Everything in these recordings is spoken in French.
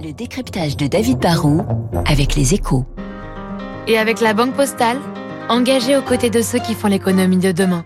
Le décryptage de David Barrault avec les échos. Et avec la Banque Postale, engagée aux côtés de ceux qui font l'économie de demain.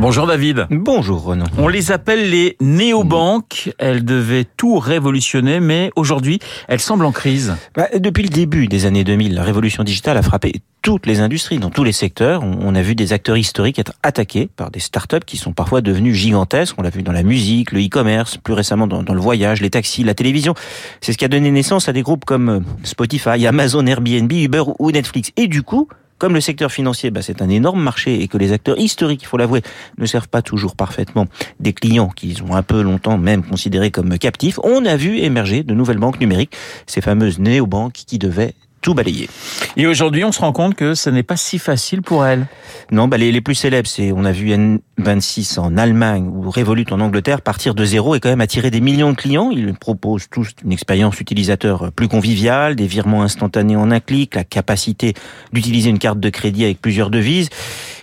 Bonjour David. Bonjour Renaud. On les appelle les néobanques. Elles devaient tout révolutionner, mais aujourd'hui, elles semblent en crise. Bah, depuis le début des années 2000, la révolution digitale a frappé toutes les industries, dans tous les secteurs. On a vu des acteurs historiques être attaqués par des startups qui sont parfois devenus gigantesques. On l'a vu dans la musique, le e-commerce, plus récemment dans, dans, le voyage, les taxis, la télévision. C'est ce qui a donné naissance à des groupes comme Spotify, Amazon, Airbnb, Uber ou Netflix. Et du coup, comme le secteur financier, bah, c'est un énorme marché et que les acteurs historiques, il faut l'avouer, ne servent pas toujours parfaitement des clients qu'ils ont un peu longtemps même considérés comme captifs, on a vu émerger de nouvelles banques numériques, ces fameuses néobanques qui devaient tout balayer. Et aujourd'hui, on se rend compte que ce n'est pas si facile pour elles. Non, bah les, les plus célèbres, c'est on a vu N26 en Allemagne ou Revolut en Angleterre partir de zéro et quand même attirer des millions de clients. Ils proposent tous une expérience utilisateur plus conviviale, des virements instantanés en un clic, la capacité d'utiliser une carte de crédit avec plusieurs devises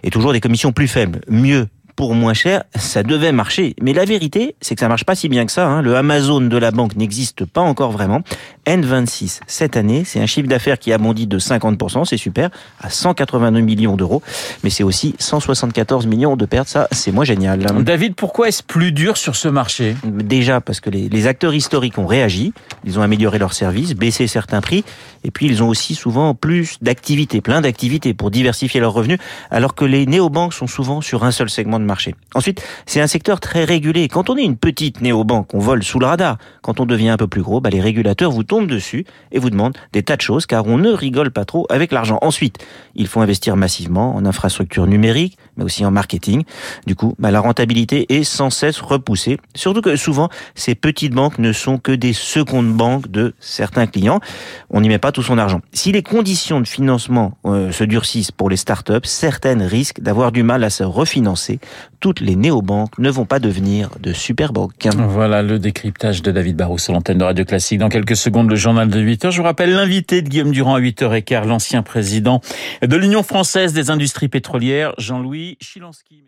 et toujours des commissions plus faibles. Mieux pour moins cher, ça devait marcher. Mais la vérité, c'est que ça marche pas si bien que ça. Hein. Le Amazon de la banque n'existe pas encore vraiment. N26, cette année, c'est un chiffre d'affaires qui a bondi de 50%, c'est super, à 182 millions d'euros. Mais c'est aussi 174 millions de pertes, ça, c'est moins génial. David, pourquoi est-ce plus dur sur ce marché? Déjà parce que les, les acteurs historiques ont réagi, ils ont amélioré leurs services, baissé certains prix, et puis ils ont aussi souvent plus d'activités, plein d'activités pour diversifier leurs revenus, alors que les néobanques sont souvent sur un seul segment de marché. Ensuite, c'est un secteur très régulé. Quand on est une petite néobanque, on vole sous le radar. Quand on devient un peu plus gros, bah, les régulateurs vous tombent dessus et vous demandent des tas de choses, car on ne rigole pas trop avec l'argent. Ensuite, il faut investir massivement en infrastructures numériques, mais aussi en marketing. Du coup, bah, la rentabilité est sans cesse repoussée. Surtout que souvent, ces petites banques ne sont que des secondes banques de certains clients. On n'y met pas tout son argent. Si les conditions de financement euh, se durcissent pour les startups, certaines risquent d'avoir du mal à se refinancer. Toutes les néobanques ne vont pas devenir de super banques. Voilà le décryptage de David Barrou sur l'antenne de Radio Classique. Dans quelques le journal de 8 heures. Je vous rappelle l'invité de Guillaume Durand à 8h15, l'ancien président de l'Union française des industries pétrolières, Jean-Louis Chilansky.